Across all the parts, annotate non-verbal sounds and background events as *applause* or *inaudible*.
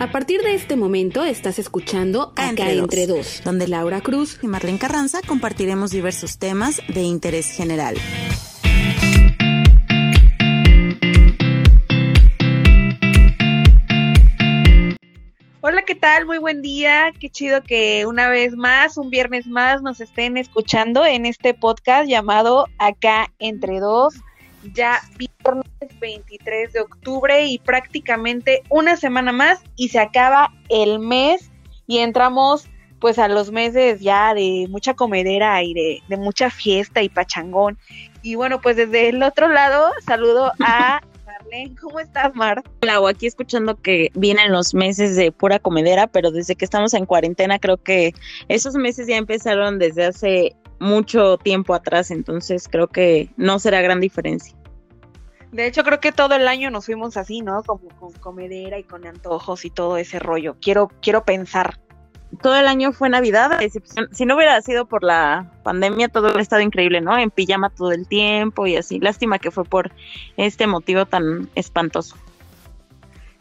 A partir de este momento estás escuchando Acá, entre, dos, donde Laura Cruz y Marlene Carranza compartiremos diversos temas de interés general. Hola, ¿qué tal? Muy buen día. Qué chido que una vez más, un viernes más, nos estén escuchando en este podcast llamado Acá entre dos. Ya viernes 23 de octubre y prácticamente una semana más y se acaba el mes y entramos pues a los meses ya de mucha comedera y de, de mucha fiesta y pachangón. Y bueno, pues desde el otro lado saludo a *laughs* ¿cómo estás, Mar? Hola, aquí escuchando que vienen los meses de pura comedera, pero desde que estamos en cuarentena creo que esos meses ya empezaron desde hace mucho tiempo atrás, entonces creo que no será gran diferencia. De hecho, creo que todo el año nos fuimos así, ¿no? Como con comedera y con antojos y todo ese rollo. Quiero, quiero pensar todo el año fue Navidad, si no hubiera sido por la pandemia, todo hubiera estado increíble, ¿no? En pijama todo el tiempo y así. Lástima que fue por este motivo tan espantoso.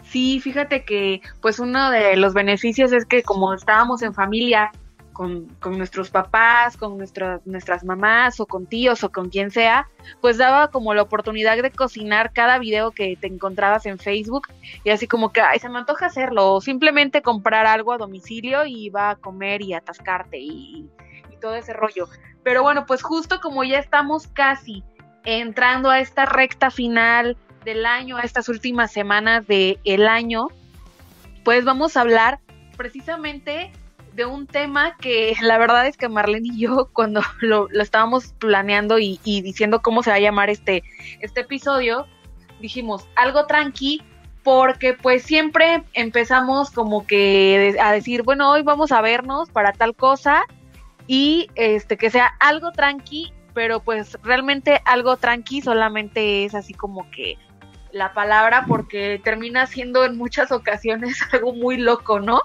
Sí, fíjate que pues uno de los beneficios es que como estábamos en familia, con, nuestros papás, con nuestras mamás o con tíos o con quien sea, pues daba como la oportunidad de cocinar cada video que te encontrabas en Facebook y así como que ay, se me antoja hacerlo o simplemente comprar algo a domicilio y va a comer y atascarte y, y todo ese rollo. Pero bueno, pues justo como ya estamos casi entrando a esta recta final del año, a estas últimas semanas del el año, pues vamos a hablar precisamente de un tema que *laughs* la verdad es que Marlene y yo *laughs* cuando lo, estábamos planeando y, diciendo cómo se va a llamar este, este episodio, dijimos algo tranqui porque pues siempre empezamos como que a decir, bueno, hoy vamos a vernos para tal cosa y este que sea algo tranqui, pero pues realmente algo tranqui solamente es así como que la palabra porque termina siendo en muchas ocasiones *laughs* algo muy loco, ¿no?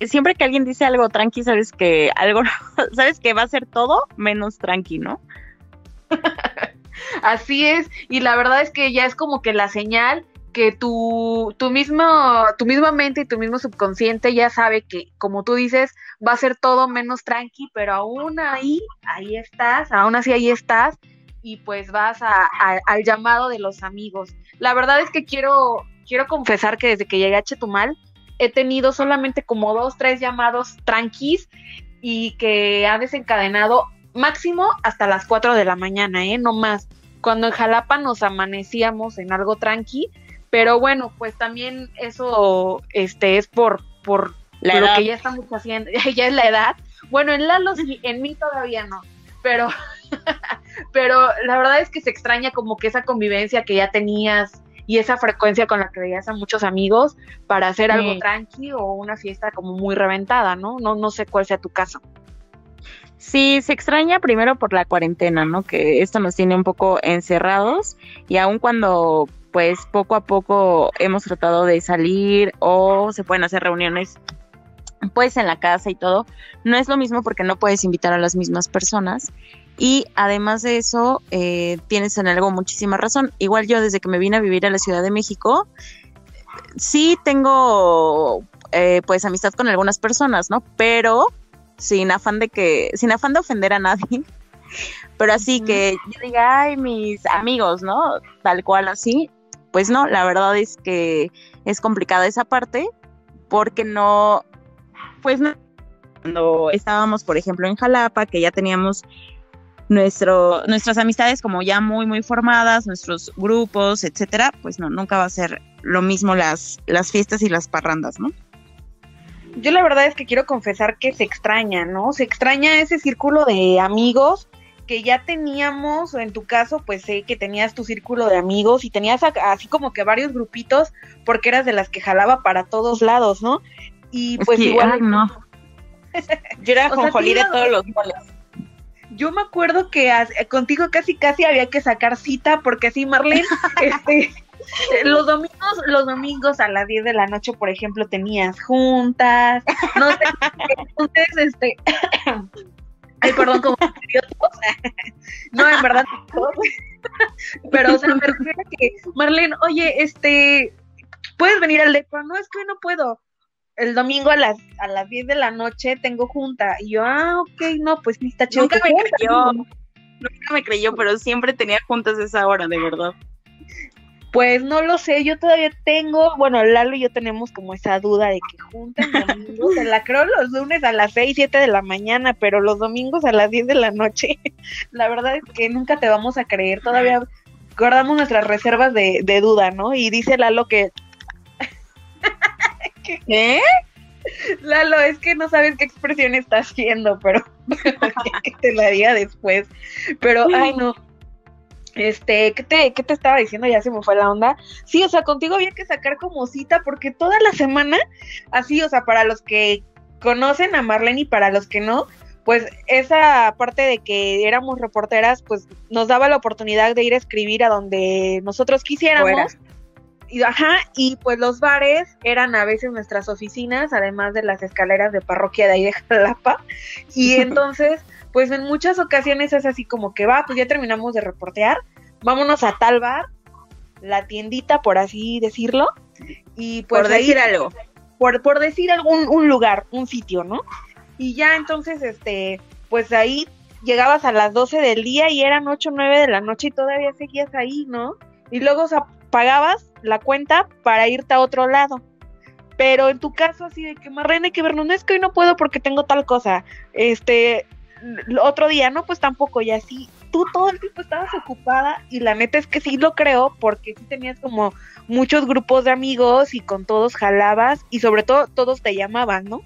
Siempre que alguien dice algo tranqui, sabes que algo, *laughs* sabes que va a ser todo menos tranqui, ¿no? *laughs* Así es, y la verdad es que ya es como que la señal que tu, mismo, tu misma mente y tu mismo subconsciente ya sabe que, como tú dices, va a ser todo menos tranqui, pero aún ahí, ahí estás, aún así ahí estás, y pues vas a, al llamado de los amigos. La verdad es que quiero, quiero confesar que desde que llegué a Chetumal, he tenido solamente como dos, tres llamados tranquis y que ha desencadenado máximo hasta las 4 de la mañana, ¿eh? No más. Cuando en Jalapa nos amanecíamos en algo tranqui, pero bueno, pues también eso este es por por lo que ya estamos haciendo, *laughs* ya es la edad. Bueno, en Lalo sí, en mí todavía no, pero *laughs* pero la verdad es que se extraña como que esa convivencia que ya tenías y esa frecuencia con la que veías a muchos amigos para hacer algo tranqui o una fiesta como muy reventada, ¿no? No, no sé cuál sea tu caso. Sí, se extraña primero por la cuarentena, ¿no? Que esto nos tiene un poco encerrados y aun cuando pues poco a poco hemos tratado de salir o se pueden hacer reuniones pues en la casa y todo, no es lo mismo porque no puedes invitar a las mismas personas y además de eso, eh, tienes en algo muchísima razón. Igual yo desde que me vine a vivir a la Ciudad de México, sí tengo eh, pues amistad con algunas personas, ¿no? Pero sin afán de que, sin afán de ofender a nadie. *laughs* Pero así que yo diga, ay, mis amigos, ¿no? Tal cual así. Pues no, la verdad es que es complicada esa parte porque no, pues no, cuando estábamos, por ejemplo, en Jalapa, que ya teníamos nuestro, nuestras amistades como ya muy, muy formadas, nuestros grupos, etcétera, pues no, nunca va a ser lo mismo las, las fiestas y las parrandas, ¿no? Yo la verdad es que quiero confesar que se extraña, ¿no? Se extraña ese círculo de amigos que ya teníamos, en tu caso, pues sé que tenías tu círculo de amigos y tenías así como que varios grupitos porque eras de las que jalaba para todos lados, ¿no? Y pues igual... no. *laughs* Yo era jonjolí de todos los moles yo me acuerdo que contigo casi casi había que sacar cita porque así Marlene, *laughs* este, los domingos, los domingos a las 10 de la noche, por ejemplo, tenías juntas, no sé, *laughs* entonces este *coughs* ay, perdón, como *laughs* no, en verdad pero o sea, me refiero a que Marlene, oye, este puedes venir al depa, no, es que no puedo. El domingo a las, a las 10 de la noche tengo junta. Y yo, ah, ok, no, pues sí está chido. Nunca me creyó, nunca me creyó, pero siempre tenía juntas a esa hora, de verdad. Pues no lo sé, yo todavía tengo, bueno, Lalo y yo tenemos como esa duda de que juntan domingos, se la creo los lunes a las 6, 7 de la mañana, pero los domingos a las 10 de la noche, *laughs* la verdad es que nunca te vamos a creer, todavía guardamos nuestras reservas de, de duda, ¿no? Y dice Lalo que... ¿Qué? Lalo, es que no sabes qué expresión está haciendo, pero *laughs* que te la diga después. Pero, ay no, este, ¿qué te, ¿qué te estaba diciendo? Ya se me fue la onda. Sí, o sea, contigo había que sacar como cita porque toda la semana, así, o sea, para los que conocen a Marlene y para los que no, pues esa parte de que éramos reporteras, pues nos daba la oportunidad de ir a escribir a donde nosotros quisiéramos. Y, ajá, y pues los bares eran a veces nuestras oficinas, además de las escaleras de parroquia de ahí de Jalapa. Y *laughs* entonces pues en muchas ocasiones es así como que va, pues ya terminamos de reportear, vámonos a tal bar, la tiendita, por así decirlo, y pues por decir algo. Por, por decir algún un lugar, un sitio, ¿no? Y ya entonces, este, pues ahí llegabas a las 12 del día y eran 8 o 9 de la noche y todavía seguías ahí, ¿no? Y luego o sea, pagabas la cuenta para irte a otro lado. Pero en tu caso, así de que Marrene, que ver, no es que hoy no puedo porque tengo tal cosa. Este, otro día, no, pues tampoco, y así, tú todo el tiempo estabas ocupada y la neta es que sí lo creo porque sí tenías como muchos grupos de amigos y con todos jalabas y sobre todo todos te llamaban, ¿no?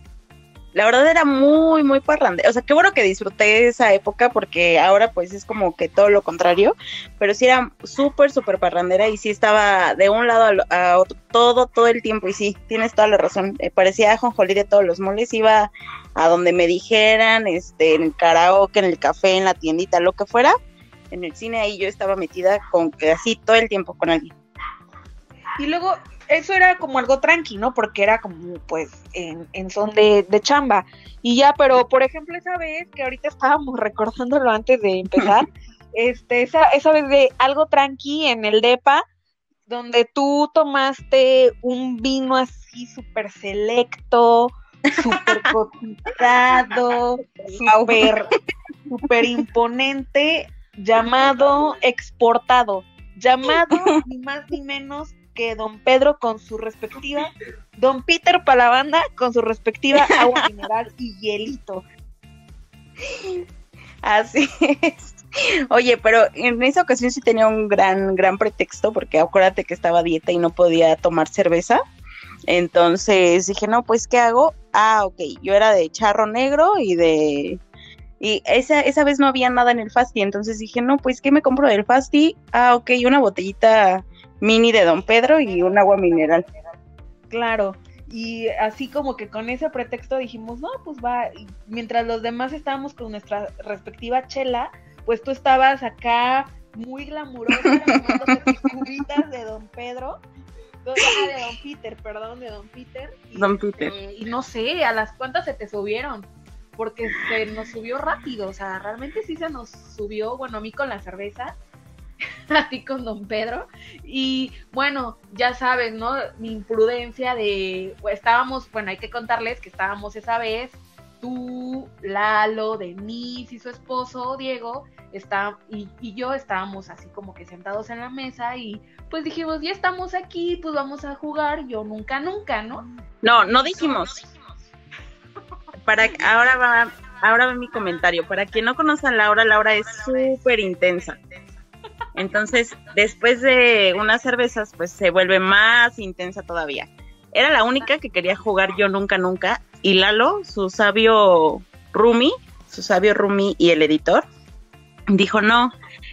La verdad era muy, muy parrandera. O sea, qué bueno que disfruté esa época porque ahora pues es como que todo lo contrario, pero sí era súper, súper parrandera y sí estaba de un lado a, otro todo, todo el tiempo y sí, tienes toda la razón. Eh, parecía jonjolí de todos los moles, iba a donde me dijeran, este, en el karaoke, en el café, en la tiendita, lo que fuera. En el cine ahí yo estaba metida con que así todo el tiempo con alguien. Y luego eso era como algo tranqui, ¿no? Porque era como, pues, en, en son de, de, chamba. Y ya, pero por ejemplo, esa vez que ahorita estábamos *laughs* recordándolo antes de empezar, *laughs* este, esa, esa vez de algo tranqui en el DEPA, donde tú tomaste un vino así súper selecto, súper *laughs* cotizado, súper, súper imponente, llamado exportado, llamado ni más ni menos que don Pedro con su respectiva, don Peter para la banda con su respectiva agua *laughs* mineral y hielito. Así es. Oye, pero en esa ocasión sí tenía un gran, gran pretexto, porque acuérdate que estaba a dieta y no podía tomar cerveza. Entonces dije, no, pues, ¿qué hago? Ah, ok, yo era de charro negro y de... Y esa, esa vez no había nada en el Fasti, entonces dije, no, pues, ¿qué me compro del Fasti? Ah, ok, una botellita mini de Don Pedro y un agua mineral. Claro, y así como que con ese pretexto dijimos, no, pues va, y mientras los demás estábamos con nuestra respectiva chela, pues tú estabas acá muy glamurosa, *laughs* cubitas de Don Pedro, de Don Peter, perdón, de Don Peter. Y, Don Peter. Eh, y no sé, a las cuantas se te subieron, porque se nos subió rápido, o sea, realmente sí se nos subió, bueno, a mí con la cerveza, *laughs* a ti con don Pedro. Y bueno, ya sabes, ¿no? Mi imprudencia de, pues, estábamos, bueno, hay que contarles que estábamos esa vez, tú, Lalo, Denise y su esposo, Diego, está, y, y, yo estábamos así como que sentados en la mesa y pues dijimos, ya estamos aquí, pues vamos a jugar, yo nunca, nunca, ¿no? No, no dijimos. Para, ahora va, ahora va mi comentario. Para quien no conoce a Laura, Laura es súper intensa. Entonces, después de unas cervezas, pues se vuelve más intensa todavía. Era la única que quería jugar yo nunca, nunca. Y Lalo, su sabio Rumi, su sabio Rumi y el editor, dijo, no,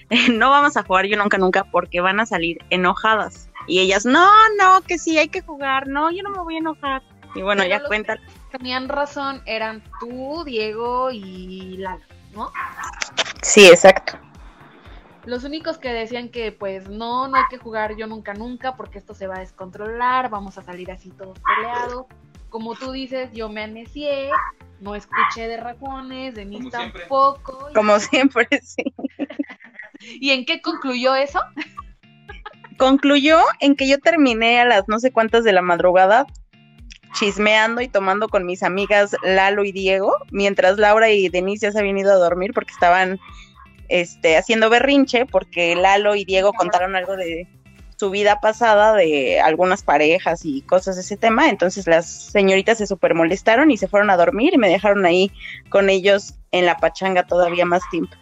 *laughs* no vamos a jugar yo nunca, nunca porque van a salir enojadas. Y ellas, no, no, que sí, hay que jugar, no, yo no me voy a enojar. Y bueno, ya cuenta. Tenían razón, eran tú, Diego y Lalo, ¿no? Sí, exacto. Los únicos que decían que pues no, no hay que jugar yo nunca, nunca, porque esto se va a descontrolar, vamos a salir así todos peleados. Como tú dices, yo me anecié, no escuché de rajones, de mí tampoco. Como siempre, *laughs* sí. ¿Y en qué concluyó eso? concluyó en que yo terminé a las no sé cuántas de la madrugada chismeando y tomando con mis amigas Lalo y Diego, mientras Laura y Denise ya se habían ido a dormir porque estaban este, haciendo berrinche, porque Lalo y Diego contaron algo de su vida pasada, de algunas parejas y cosas de ese tema, entonces las señoritas se super molestaron y se fueron a dormir y me dejaron ahí con ellos en la pachanga todavía más tiempo.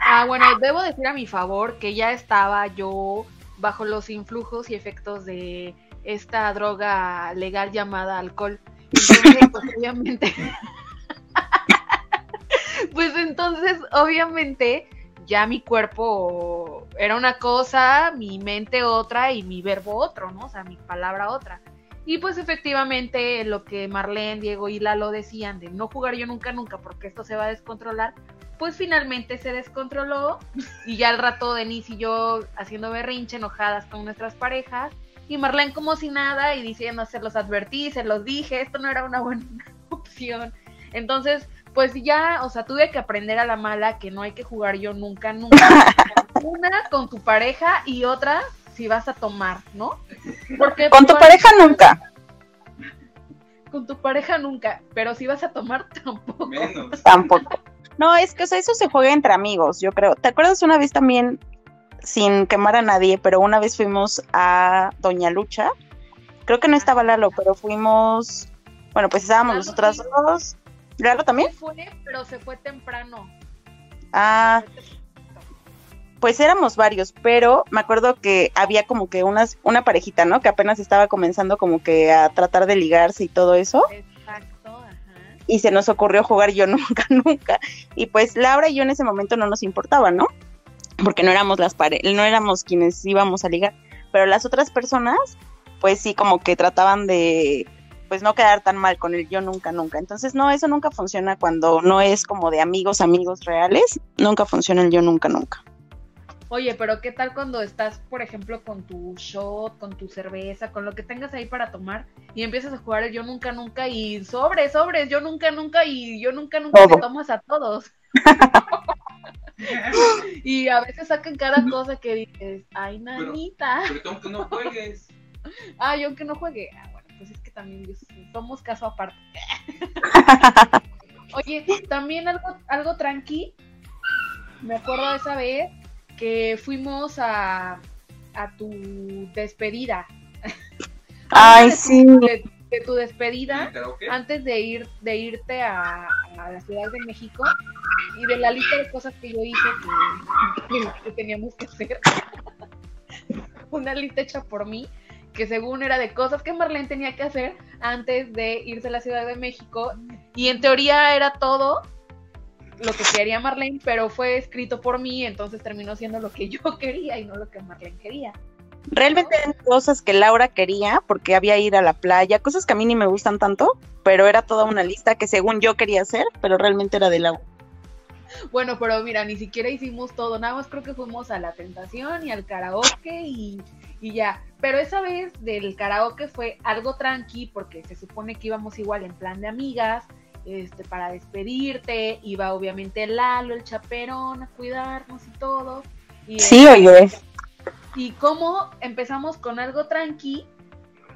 Ah, bueno, debo decir a mi favor que ya estaba yo bajo los influjos y efectos de esta droga legal llamada alcohol. Entonces, pues obviamente, pues entonces, obviamente, ya mi cuerpo era una cosa, mi mente otra y mi verbo otro, ¿no? O sea, mi palabra otra. Y pues efectivamente lo que Marlene, Diego y Lalo decían de no jugar yo nunca, nunca, porque esto se va a descontrolar, pues finalmente se descontroló y ya al rato Denise y yo haciendo berrinche, enojadas con nuestras parejas, y Marlene como si nada y diciendo, se los advertí, se los dije, esto no era una buena *laughs* opción. Entonces, pues ya, o sea, tuve que aprender a la mala que no hay que jugar yo nunca, nunca. Una con tu pareja y otra si vas a tomar, ¿no? Porque con tu pareja nunca. Con tu pareja nunca, pero si vas a tomar *laughs* tampoco. Menos. Tampoco. No, es que o sea, eso se juega entre amigos, yo creo. ¿Te acuerdas una vez también sin quemar a nadie, pero una vez fuimos a Doña Lucha. Creo que no estaba Lalo, pero fuimos, bueno, pues estábamos nosotras dos. ¿Lalo también? Fue, pero se fue temprano. Ah, pues éramos varios, pero me acuerdo que había como que unas, una parejita, ¿no? Que apenas estaba comenzando como que a tratar de ligarse y todo eso. Exacto, ajá. Y se nos ocurrió jugar yo *laughs* nunca, nunca. Y pues Laura y yo en ese momento no nos importaba, ¿no? porque no éramos las pare no éramos quienes íbamos a ligar, pero las otras personas, pues sí, como que trataban de, pues no quedar tan mal con el yo nunca, nunca. Entonces, no, eso nunca funciona cuando no es como de amigos, amigos reales, nunca funciona el yo nunca, nunca. Oye, pero ¿qué tal cuando estás, por ejemplo, con tu shot, con tu cerveza, con lo que tengas ahí para tomar y empiezas a jugar el yo nunca, nunca y sobres, sobres, yo nunca, nunca y yo nunca, nunca te tomas a todos? *laughs* y a veces sacan cada cosa que dices, ay, nanita. Pero, pero aunque no juegues. *laughs* Ay, aunque no juegue. Ah, bueno, también somos caso aparte. *laughs* Oye, también algo, algo tranqui. Me acuerdo de esa vez que fuimos a, a tu despedida. *laughs* Ay, sí de tu despedida antes de ir de irte a, la Ciudad de México y de la lista de cosas que yo hice que, *laughs* teníamos que hacer. Una lista hecha por mí que según era de cosas que Marlene tenía que hacer antes de irse a la Ciudad de México y en teoría era todo lo que quería Marlene, pero fue escrito por mí, entonces terminó siendo lo que yo *laughs* quería y no lo que Marlene quería. Realmente eran cosas que Laura quería porque había ir a la playa, cosas que a mí ni me gustan tanto, pero era toda una lista que según yo quería hacer, pero realmente era de Laura. Bueno, pero mira, ni siquiera hicimos todo, nada más creo que fuimos a la tentación y al karaoke y, y ya. Pero esa vez del karaoke fue algo tranqui porque se supone que íbamos igual en plan de amigas, este, para despedirte, iba obviamente Lalo, el chaperón, a cuidarnos y todo. Y sí, oye y cómo empezamos con algo tranqui,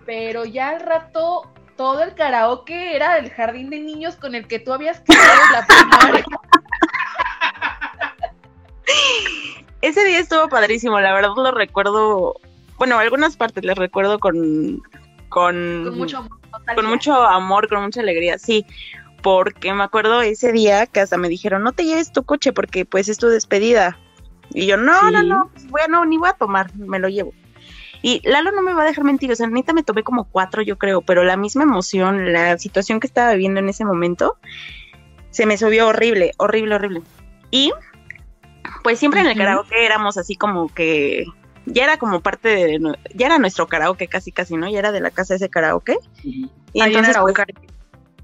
pero ya al rato todo el karaoke era del jardín de niños con el que tú habías quedado la primaria. *laughs* *laughs* Ese día estuvo padrísimo, la verdad lo recuerdo, bueno, algunas partes les recuerdo con con, mucho amor, con mucho amor, con mucha alegría, sí, porque me acuerdo ese día que hasta me dijeron, no te lleves tu coche porque pues es tu despedida. Y yo, no, no, no, bueno, ni voy a tomar, me lo llevo. Y Lalo no me va a dejar mentir, o sea, neta me tomé como cuatro, yo creo, pero la misma emoción, la situación que estaba viviendo en ese momento, se me subió horrible, horrible, horrible. Y pues siempre en el karaoke éramos así como que ya era como parte de, ya era nuestro karaoke casi casi, ¿no? Ya era de la casa ese karaoke. Y entonces, en pues,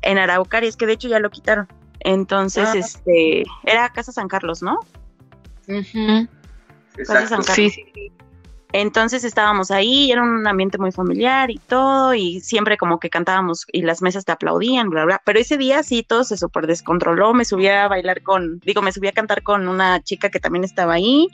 en Araucari, es que de hecho ya lo quitaron. Entonces, ah. este, era Casa San Carlos, ¿no? Exacto. Sí, sí, Entonces estábamos ahí, era un ambiente muy familiar y todo, y siempre como que cantábamos y las mesas te aplaudían, bla, bla. Pero ese día sí todo se súper descontroló, me subí a bailar con, digo, me subí a cantar con una chica que también estaba ahí,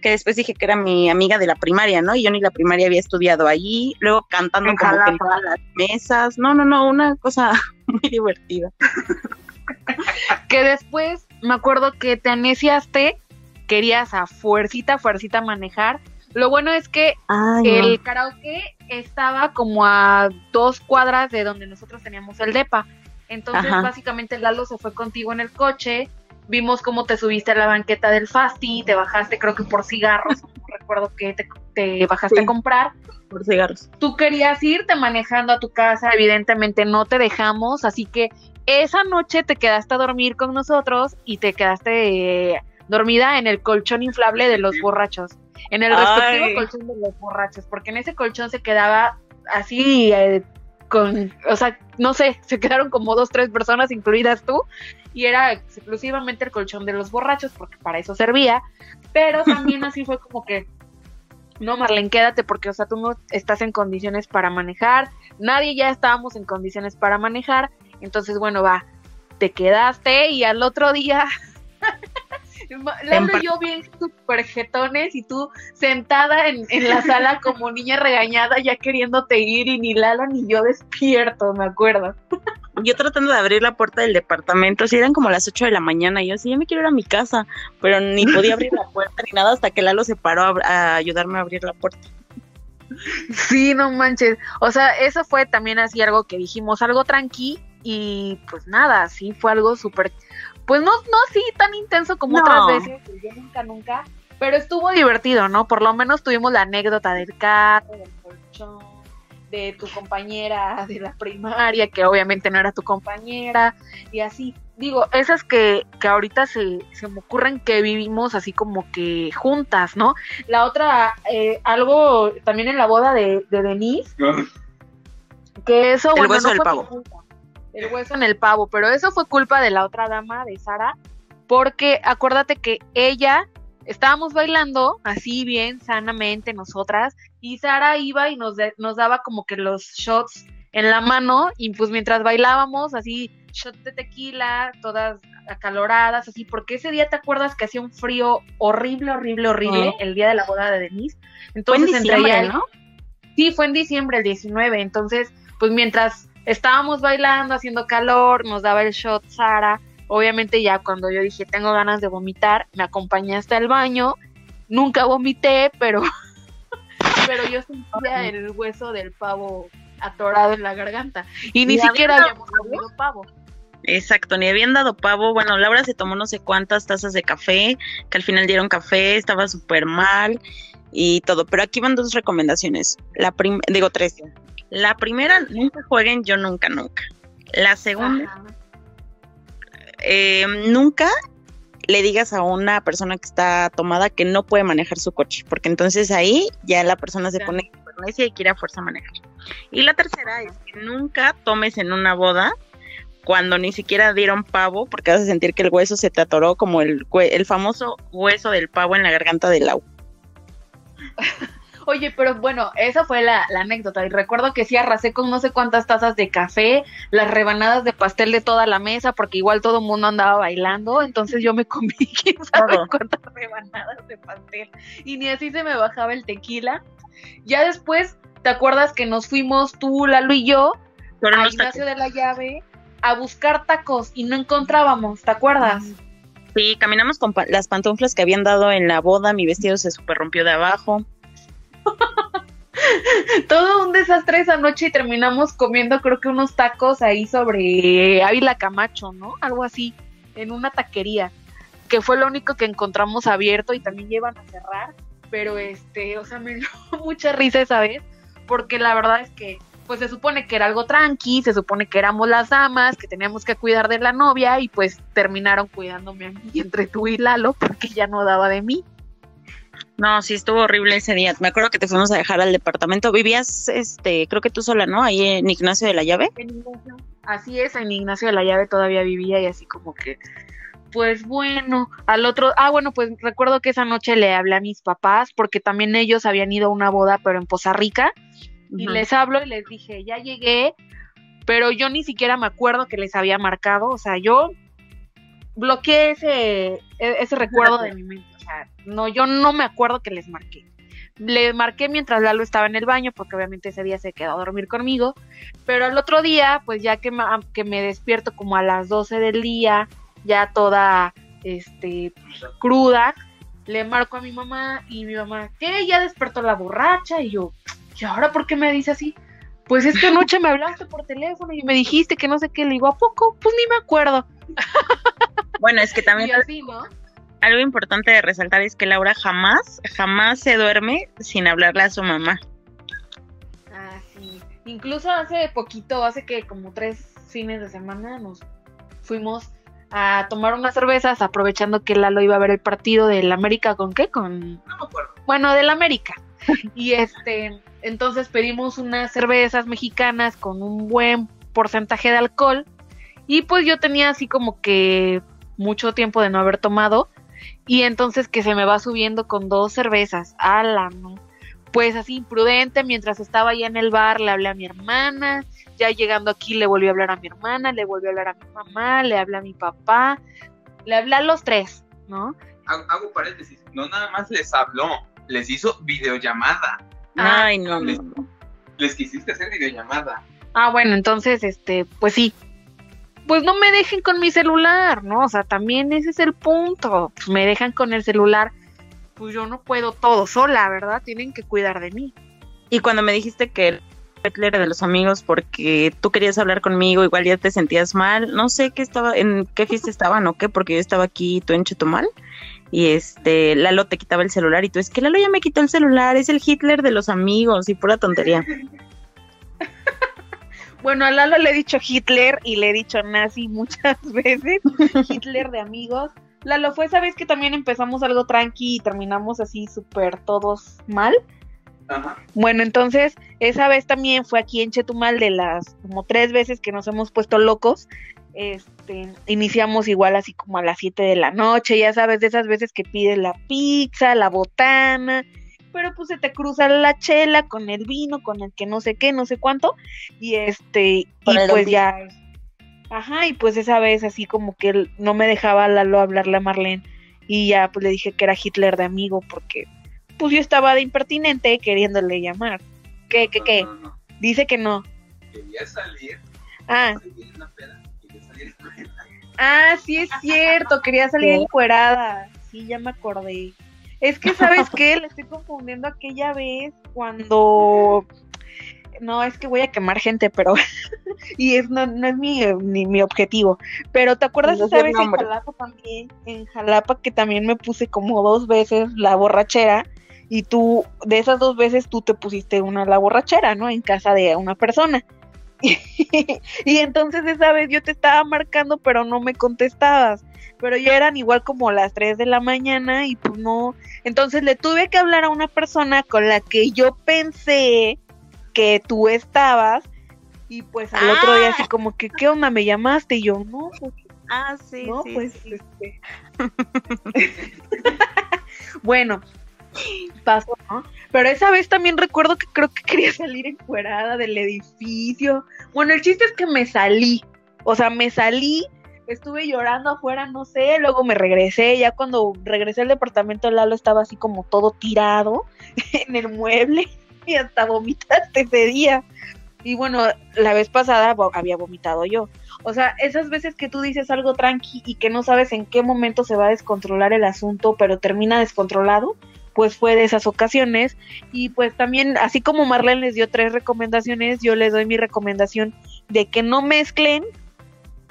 que después dije que era mi amiga de la primaria, ¿no? Y yo ni la primaria había estudiado allí, luego cantando como que en todas las mesas. No, no, no, una cosa *laughs* muy divertida. *laughs* que después me acuerdo que te anesiaste, querías a fuercita, fuercita manejar lo bueno es que el karaoke estaba como a dos cuadras de donde nosotros teníamos el DEPA. Entonces, básicamente, Lalo se fue contigo en el coche. Vimos cómo te subiste a la banqueta del Fasti, te bajaste, creo que por cigarros. *laughs* recuerdo que te, bajaste a comprar. Por cigarros. Tú querías irte manejando a tu casa, evidentemente no te dejamos. Así que esa noche te quedaste a dormir con nosotros y te quedaste eh, dormida en el colchón inflable de los borrachos en el respectivo colchón de los borrachos, porque en ese colchón se quedaba así eh, con, o sea, no sé, se quedaron como dos, tres personas, incluidas tú, y era exclusivamente el colchón de los borrachos, porque para eso servía, pero también así fue como que, no, Marlene, quédate, porque, o sea, tú no estás en condiciones para manejar, nadie ya estábamos en condiciones para manejar, entonces, bueno, va, te quedaste y al otro día Lalo y yo bien super jetones y tú sentada en, la sala *laughs* como niña regañada ya queriéndote ir y ni Lalo ni yo despierto, me acuerdo. Yo tratando de abrir la puerta del departamento, si eran como las 8 de la mañana, y yo así, ya me quiero ir a mi casa, pero ni podía abrir la puerta ni nada hasta que Lalo se paró a, ayudarme a abrir la puerta. Sí, no manches. O sea, eso fue también así algo que dijimos, algo tranqui y pues nada, sí fue algo súper pues no, no así tan intenso como otras veces, yo nunca, nunca, pero estuvo divertido, ¿no? Por lo menos tuvimos la anécdota del carro, del colchón, de tu compañera de la primaria, que obviamente no era tu compañera, y así. Digo, esas que, que ahorita se, se me ocurren que vivimos así como que juntas, ¿no? La otra, eh, algo también en la boda de, de Denise, que eso, el bueno, del pavo el hueso en el pavo, pero eso fue culpa de la otra dama, de Sara, porque acuérdate que ella estábamos bailando así bien sanamente nosotras y Sara iba y nos, nos daba como que los shots en la mano y pues mientras bailábamos así shots de tequila, todas acaloradas, así, porque ese día te acuerdas que hacía un frío horrible, horrible, horrible, el día de la boda de Denise. Entonces, fue en diciembre, ¿no? Sí, fue en diciembre, el 19. Entonces, pues mientras estábamos bailando, haciendo calor, nos daba el shot Sara. Obviamente ya cuando yo dije tengo ganas de vomitar, me acompañaste al baño. Nunca vomité, pero, *laughs* pero yo sentía el hueso del pavo atorado en la garganta. Y ni siquiera habíamos comido pavo. Exacto, ni habían dado pavo. Bueno, Laura se tomó no sé cuántas tazas de café, que al final dieron café, estaba súper mal y todo. Pero aquí van dos recomendaciones. La digo tres. La primera, nunca jueguen yo nunca, nunca. La segunda, eh, nunca le digas a una persona que está tomada que no puede manejar su coche, porque entonces ahí ya la persona se pone y quiere a fuerza manejar. Y la tercera es que nunca tomes en una boda cuando ni siquiera dieron pavo, porque vas a sentir que el hueso se te atoró como el, el famoso hueso del pavo en la garganta del agua. *laughs* Oye, pero bueno, esa fue la, anécdota. Y recuerdo que sí arrasé con no sé cuántas tazas de café, las rebanadas de pastel de toda la mesa, porque igual todo el mundo andaba bailando. Entonces yo me comí *laughs* quién sabe cuántas rebanadas de pastel. Y ni así se me bajaba el tequila. Ya después, ¿te acuerdas que nos fuimos tú, Lalo y yo, a Ignacio de la Llave a buscar tacos y no encontrábamos, ¿te acuerdas? Sí, caminamos con las pantuflas que habían dado en la boda, mi vestido se super rompió de abajo. *laughs* Todo un desastre esa noche y terminamos comiendo creo que unos tacos ahí sobre Ávila Camacho, ¿no? Algo así, en una taquería, que fue lo único que encontramos abierto y también llevan a cerrar, pero este, o sea, me *laughs* dio mucha risa esa vez, porque la verdad es que pues se supone que era algo tranqui, se supone que éramos las damas, que teníamos que cuidar de la novia y pues terminaron cuidándome a mí *laughs* entre tú y Lalo porque ya no daba de mí. No, sí estuvo horrible ese día. Me acuerdo que te fuimos a dejar al departamento. Vivías, este, creo que tú sola, ¿no? Ahí en Ignacio de la Llave. Así es, en Ignacio de la Llave todavía vivía y así como que, pues bueno, al otro, ah, bueno, pues recuerdo que esa noche le hablé a mis papás porque también ellos habían ido a una boda, pero en Poza Rica, y les hablo y les dije, ya llegué, pero yo ni siquiera me acuerdo que les había marcado, o sea, yo bloqueé ese, e, ese recuerdo de mi mente, sea, no, yo no me acuerdo que les marqué. Le marqué mientras Lalo estaba en el baño, porque obviamente ese día se quedó a dormir conmigo, pero al otro día, pues ya que me, que me despierto como a las 12 del día, ya toda este cruda, le marco a mi mamá y mi mamá, ¿qué? Ya despertó la borracha y yo, ¿y ahora por qué me dice así? Pues esta noche me hablaste por teléfono y me dijiste que no sé qué, le digo, ¿a poco? Pues ni me acuerdo. Bueno, es que también algo importante de resaltar es que Laura jamás, jamás se duerme sin hablarle a su mamá. Ah, sí. Incluso hace poquito, hace que como tres fines de semana nos fuimos a tomar unas cervezas, aprovechando que Lalo iba a ver el partido del América con qué, con... No me acuerdo. Bueno, del América. *laughs* y este, entonces pedimos unas cervezas mexicanas con un buen porcentaje de alcohol. Y pues yo tenía así como que mucho tiempo de no haber tomado. Y entonces que se me va subiendo con dos cervezas. ¡Ala, no! Pues así imprudente, mientras estaba ahí en el bar, le hablé a mi hermana ya llegando aquí le volvió a hablar a mi hermana, le volvió a hablar a mi mamá, le hablé a mi papá, le hablé a los tres, ¿no? Hago, paréntesis, no nada más les habló, les hizo videollamada. Ay, no. Les, les quisiste hacer videollamada. Ah, bueno, entonces, este, pues sí. Pues no me dejen con mi celular, ¿no? O sea, también ese es el punto. Pues me dejan con el celular, pues yo no puedo todo sola, ¿verdad? Tienen que cuidar de mí. Y cuando me dijiste que de los amigos porque tú querías hablar conmigo, igual ya te sentías mal, no sé qué estaba, en qué fiesta estaban o qué, porque yo estaba aquí tú en Chetumal y este Lalo te quitaba el celular y tú es que Lalo ya me quitó el celular, es el Hitler de los amigos y pura tontería. *laughs* Bueno, a Lalo le he dicho Hitler y le he dicho nazi muchas *laughs* veces, Hitler de amigos. Lalo, fue esa vez que también empezamos algo tranqui y terminamos así súper todos mal. Bueno, entonces, esa vez también fue aquí en Chetumal de las como tres veces que nos hemos puesto locos. Este, iniciamos igual así como a las 7 de la noche, ya sabes, de esas veces que pides la pizza, la botana, pero pues se te cruza la chela con el vino, con el que no sé qué, no sé cuánto, y este, y pues ya, ajá, y pues esa vez así como que no me dejaba Lalo hablarle a Marlene, y ya pues le dije que era Hitler de amigo, porque pues yo estaba de impertinente queriéndole llamar. ¿Qué, qué, qué? Dice que no. Quería salir. Ah. Ah, sí es cierto, quería salir encuerada. Sí, ya me acordé. Es que, ¿sabes qué? Le estoy confundiendo aquella vez cuando... No, es que voy a quemar gente, pero... *laughs* y es, no, no es mi, ni mi objetivo. Pero ¿te acuerdas esa vez en Jalapa también? En Jalapa que también me puse como dos veces la borrachera y tú, de esas dos veces, tú te pusiste una la borrachera, ¿no? En casa de una persona. *laughs* y entonces esa vez yo te estaba marcando, pero no me contestabas. Pero ya eran igual como las 3 de la mañana y pues no. Entonces le tuve que hablar a una persona con la que yo pensé que tú estabas. Y pues al otro día así ah. como que, ¿qué onda? ¿Me llamaste? Y yo, no, pues, Ah, sí. No, pues, este. *laughs* bueno, *laughs* pasó, ¿no? Pero esa vez también recuerdo que creo que quería salir encuerada del edificio. Bueno, el chiste es que me salí. O sea, me salí, estuve llorando afuera, no sé, luego me regresé. Ya cuando regresé al departamento, Lalo estaba así como todo tirado *laughs* en el mueble y hasta vomitaste ese día. Y bueno, la vez pasada había vomitado yo. O sea, esas veces que tú dices algo tranqui y que no sabes en qué momento se va a descontrolar el asunto, pero termina descontrolado, pues fue de esas ocasiones. Y pues también, así como Marlene les dio tres recomendaciones, yo les doy mi recomendación de que no mezclen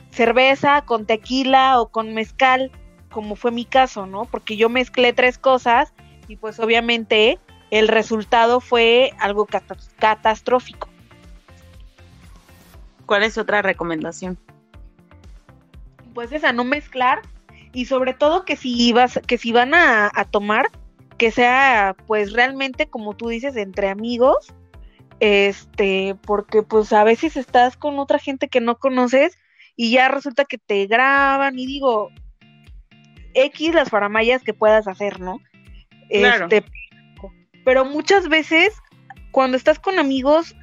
cerveza con tequila o con mezcal, como fue mi caso, ¿no? Porque yo mezclé tres cosas y pues obviamente el resultado fue algo catastrófico. ¿Cuál es otra recomendación? Pues esa, no mezclar y sobre todo que si ibas, que si van a, a tomar, que sea pues realmente como tú dices entre amigos este porque pues a veces estás con otra gente que no conoces y ya resulta que te graban y digo X las faramayas que puedas hacer, ¿no? Claro. Este, pero muchas veces, cuando estás con amigos,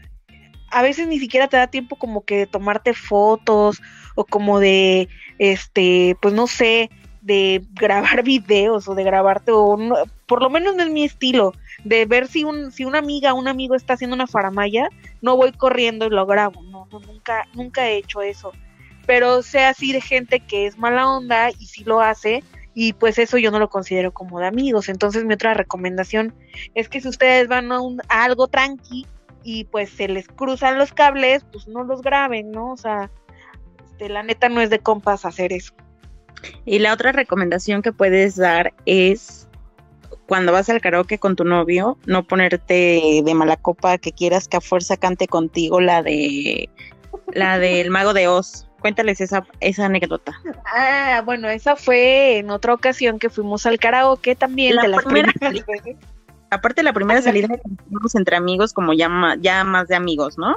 a veces ni siquiera te da tiempo como que de tomarte fotos o como de, este, pues no sé, de grabar *laughs* videos o de grabarte, o por lo menos no es mi estilo, de ver si un, si una amiga un amigo está haciendo una faramaya, no voy corriendo y lo grabo, no, no, nunca, nunca he hecho eso. Pero sé así de gente que es mala onda y sí lo hace, y pues eso yo no lo considero como de amigos. Entonces mi otra recomendación es que si ustedes van a, un, a algo tranqui y pues se les cruzan los cables, pues no los graben, ¿no? O sea, este, la neta no es de compas hacer eso. Y la otra recomendación que puedes dar es cuando vas al karaoke con tu novio, no ponerte de mala copa que quieras que a fuerza cante contigo la de la del *laughs* mago de Oz. Cuéntales esa, esa anécdota. Ah, bueno, esa fue en otra ocasión que fuimos al karaoke también, La de las primera primeras veces. Aparte la primera salida que tuvimos entre amigos, como ya, ya más de amigos, ¿no?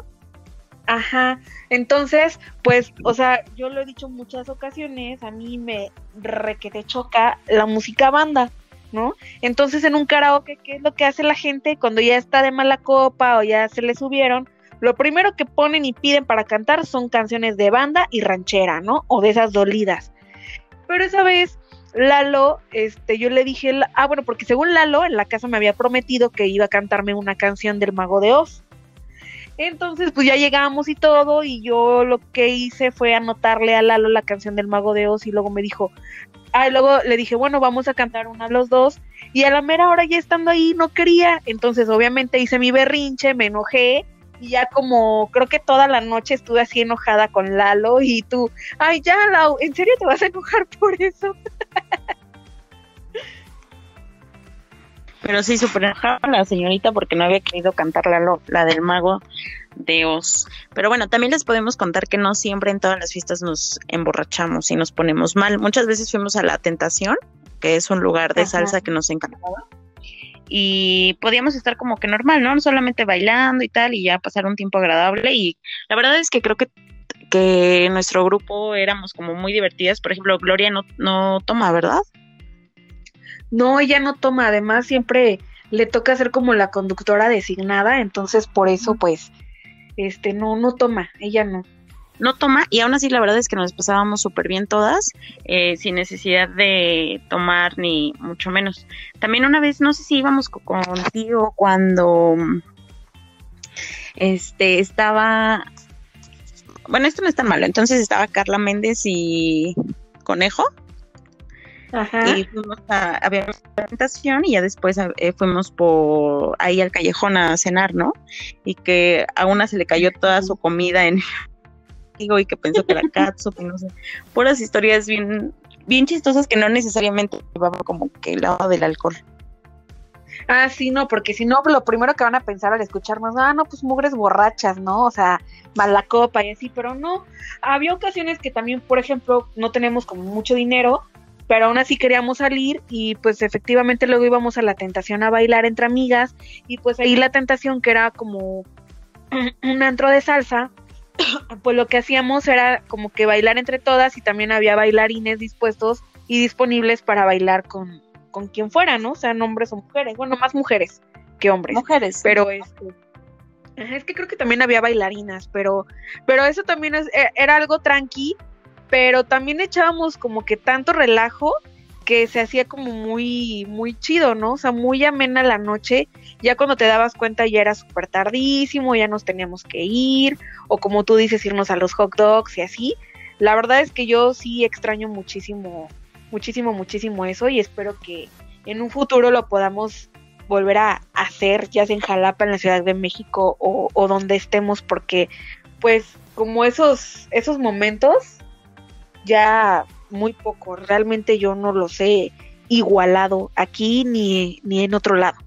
Ajá, entonces, pues, o sea, yo lo he dicho muchas ocasiones, a mí me requete choca la música banda, ¿no? Entonces, en un karaoke, ¿qué es lo que hace la gente cuando ya está de mala copa o ya se le subieron? Lo primero que ponen y piden para cantar son canciones de banda y ranchera, ¿no? O de esas dolidas. Pero esa vez, Lalo, este, yo le dije, ah, bueno, porque según Lalo, en la casa me había prometido que iba a cantarme una canción del Mago de Oz. Entonces, pues ya llegamos y todo, y yo lo que hice fue anotarle a Lalo la canción del Mago de Oz, y luego me dijo, ah, y luego le dije, bueno, vamos a cantar una los dos, y a la mera hora ya estando ahí no quería, entonces obviamente hice mi berrinche, me enojé, y ya como creo que toda la noche estuve así enojada con Lalo, y tú, ay, ya, Lau, ¿en serio te vas a enojar por eso? *laughs* Pero sí, súper enojada la señorita porque no había querido cantar la, la del mago de Oz. Pero bueno, también les podemos contar que no siempre en todas las fiestas nos emborrachamos y nos ponemos mal. Muchas veces fuimos a La Tentación, que es un lugar de Ajá. salsa que nos encantaba. Y podíamos estar como que normal, ¿no? Solamente bailando y tal, y ya pasar un tiempo agradable. Y la verdad es que creo que, que nuestro grupo éramos como muy divertidas. Por ejemplo, Gloria no, no toma, ¿verdad? No, ella no toma, además siempre le toca ser como la conductora designada, entonces por eso pues, este, no, no toma, ella no. no toma y aún así la verdad es que nos pasábamos súper bien todas eh, sin necesidad de tomar ni mucho menos. También una vez, no sé si íbamos co- contigo cuando este estaba, bueno, esto no es tan malo, entonces estaba Carla Méndez y Conejo Ajá. y fuimos a, una presentación y ya después eh, fuimos por ahí al callejón a cenar, ¿no? Y que a una se le cayó toda su comida en *laughs* digo y que pensó que era *laughs* catsup y no sé, puras historias bien bien chistosas que no necesariamente llevaban como que el lado del alcohol. Ah, sí, no, porque si no, lo primero que van a pensar al escucharnos, ah, no, pues mugres borrachas, ¿no? O sea, mala copa y así, pero no. Había ocasiones que también, por ejemplo, no tenemos como mucho dinero, pero aún así queríamos salir y pues efectivamente luego íbamos a la tentación a bailar entre amigas y pues ahí la tentación que era como *clears throat* un antro de salsa, *clears throat* pues lo que hacíamos era como que bailar entre todas y también había bailarines dispuestos y disponibles para bailar con, con quien fuera, ¿no? O sea, hombres o mujeres, bueno, más mujeres que hombres. Mujeres. Pero este es que creo que también había bailarinas, pero pero eso también es, e- era algo tranqui, pero también echábamos como que tanto relajo que se hacía como muy muy chido, ¿no? O sea, muy amena la noche. Ya cuando te dabas cuenta ya era súper tardísimo, ya nos teníamos que ir o como tú dices irnos a los hot dogs y así. La verdad es que yo sí extraño muchísimo muchísimo muchísimo eso y espero que en un futuro lo podamos volver a hacer, ya sea en Jalapa, en la Ciudad de México o, o donde estemos, porque pues como esos, esos momentos, ya muy poco, realmente yo no los he igualado aquí ni, ni en otro lado.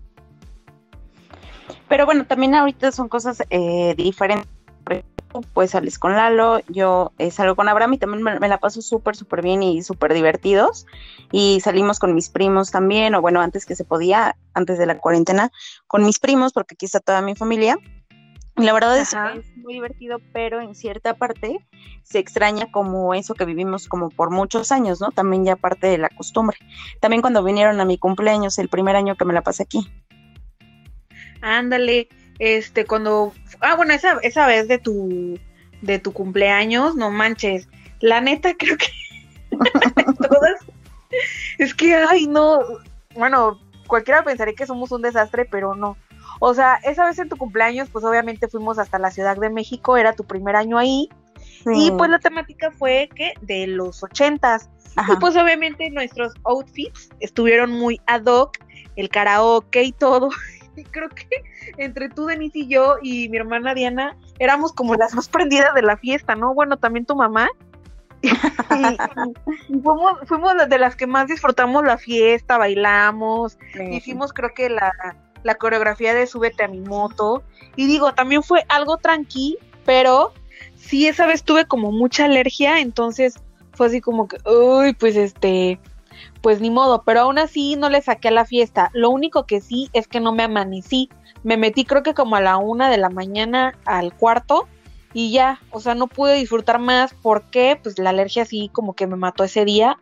Pero bueno, también ahorita son cosas eh, diferentes. Pues sales con Lalo, yo eh, salgo con Abraham y también me, me la paso súper, súper bien y súper divertidos. Y salimos con mis primos también, o bueno, antes que se podía, antes de la cuarentena, con mis primos, porque aquí está toda mi familia. La verdad es muy divertido, pero en cierta parte se extraña como eso que vivimos como por muchos años, ¿no? También ya parte de la costumbre. También cuando vinieron a mi cumpleaños, el primer año que me la pasé aquí. Ándale, este, cuando, ah, bueno, esa, esa vez de tu, de tu cumpleaños, no manches, la neta *laughs* creo que todas, es que, ay, no, bueno, cualquiera pensaría que somos un desastre, pero no. O sea, esa vez en tu cumpleaños, pues obviamente fuimos hasta la Ciudad de México, era tu primer año ahí, y pues la temática fue que de los ochentas. Y pues obviamente nuestros outfits estuvieron muy ad hoc, el karaoke y todo. *laughs* Y creo que entre tú, Denise y yo y mi hermana Diana éramos como las más prendidas de la fiesta, ¿no? Bueno, también tu mamá. *laughs* y, fuimos, fuimos de las que más disfrutamos la fiesta, bailamos, hicimos creo que la, la coreografía de Súbete a mi moto. Y digo, también fue algo tranqui, pero sí, esa vez tuve como mucha alergia, entonces fue así como que, uy, pues este, pues ni modo, pero aún así no le saqué a la fiesta. Lo único que sí es que no me amanecí. Me metí creo que como a la una de la mañana al cuarto y ya, o sea, no pude disfrutar más porque pues la alergia sí como que me mató ese día,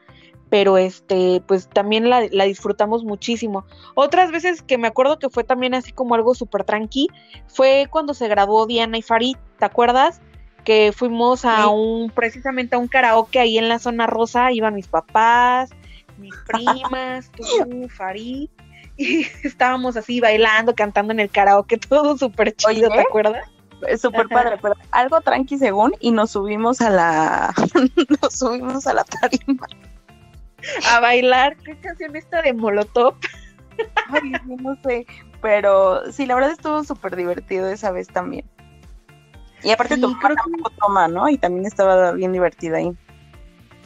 pero este, pues también la, la disfrutamos muchísimo. Otras veces que me acuerdo que fue también así como algo súper tranqui, fue cuando se graduó Diana y Farid, ¿te acuerdas? que fuimos a un, precisamente a un karaoke ahí en la zona rosa, iban mis papás, mis *laughs* primas, tú, Farid, y *laughs* estábamos así bailando, cantando en el karaoke, *laughs* todo súper chido, ¿te acuerdas? Súper padre, pero algo tranqui según, y nos subimos a la, nos subimos a la tarima. A bailar, ¿qué canción esta de Molotov? *laughs* Ay, no sé, pero sí, la verdad estuvo súper divertido esa vez también. Y aparte tu mamá tampoco toma, ¿no? Y también estaba bien divertida ahí.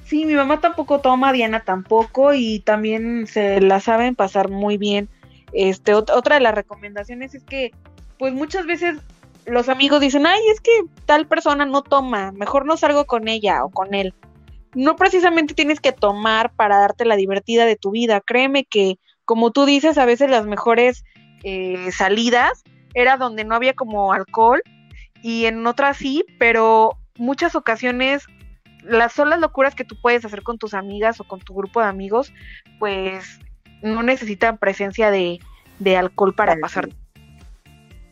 Sí, mi mamá tampoco toma, Diana tampoco, y también se la saben pasar muy bien. Este, otra de las recomendaciones es que, pues muchas veces los amigos dicen, ay, es que tal persona no toma, mejor no salgo con ella o con él. No precisamente tienes que tomar para darte la divertida de tu vida. Créeme que, como tú dices, a veces las mejores eh, salidas era donde no había como alcohol y en otras sí, pero muchas ocasiones las solas locuras que tú puedes hacer con tus amigas o con tu grupo de amigos, pues no necesitan presencia de, alcohol para pasar.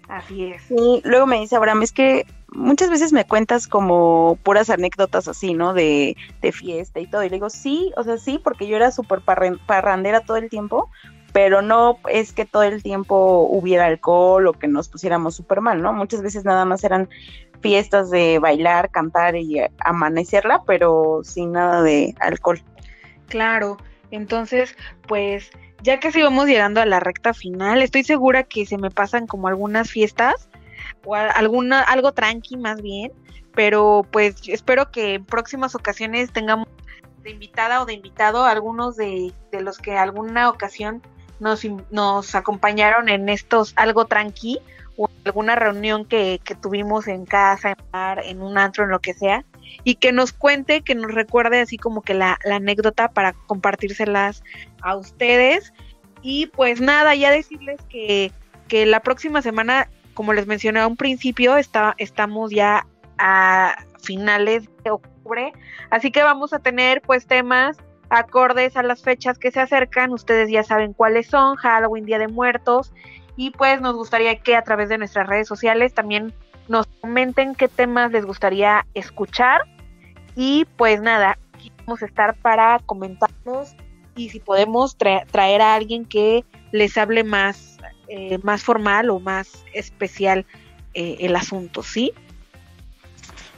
Así es. Sí, luego me dice Abraham, es que muchas veces me cuentas como puras anécdotas así, ¿no? De, de fiesta y todo. Y le digo, sí, o sea, sí, porque yo era súper parrandera todo el tiempo, pero no es que todo el tiempo hubiera alcohol o que nos pusiéramos súper mal, ¿no? Muchas veces nada más eran fiestas de bailar, cantar y amanecerla, pero sin nada de alcohol. Claro, entonces, pues ya que si vamos llegando a la recta final, estoy segura que se me pasan como algunas fiestas o alguna algo tranqui más bien, pero pues espero que en próximas ocasiones tengamos de invitada o de invitado algunos de, de los que alguna ocasión nos, nos acompañaron en estos algo tranqui o alguna reunión que, que tuvimos en casa, en bar, en un antro, en lo que sea, y que nos cuente, que nos recuerde así como que la, anécdota para compartírselas a ustedes. Y pues nada, ya decirles que, que la próxima semana, como les mencioné a un principio, está, estamos ya a finales de octubre, así que vamos a tener pues temas acordes a las fechas que se acercan, ustedes ya saben cuáles son, Halloween, Día de Muertos, y pues nos gustaría que a través de nuestras redes sociales también nos comenten qué temas les gustaría escuchar. Y pues nada, aquí vamos a estar para comentarlos y si podemos traer a alguien que les hable más, eh, más formal o más especial eh, el asunto, ¿sí?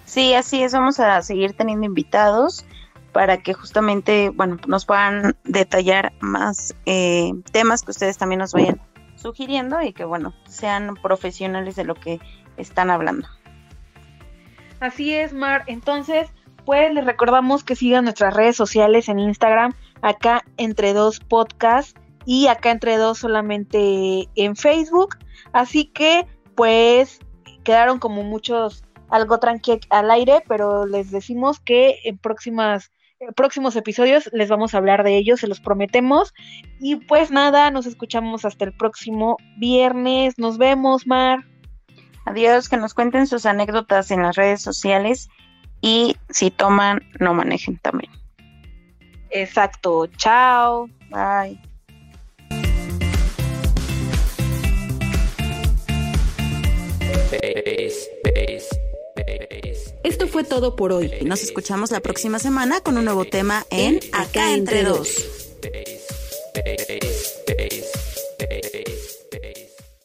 Sí, así es, vamos a seguir teniendo invitados para que justamente, bueno, nos puedan detallar más eh, temas que ustedes también nos vayan sugiriendo y que, bueno, sean profesionales de lo que están hablando. Así es, Mar. Entonces, pues les recordamos que sigan nuestras redes sociales en Instagram, acá entre dos podcasts y acá entre dos solamente en Facebook. Así que, pues, quedaron como muchos algo tranqui al aire, pero les decimos que en próximas próximos episodios les vamos a hablar de ellos, se los prometemos. Y pues nada, nos escuchamos hasta el próximo viernes. Nos vemos, Mar. Adiós, que nos cuenten sus anécdotas en las redes sociales y si toman, no manejen también. Exacto, chao, bye. Esto fue todo por hoy. Nos escuchamos la próxima semana con un nuevo tema en Acá entre dos.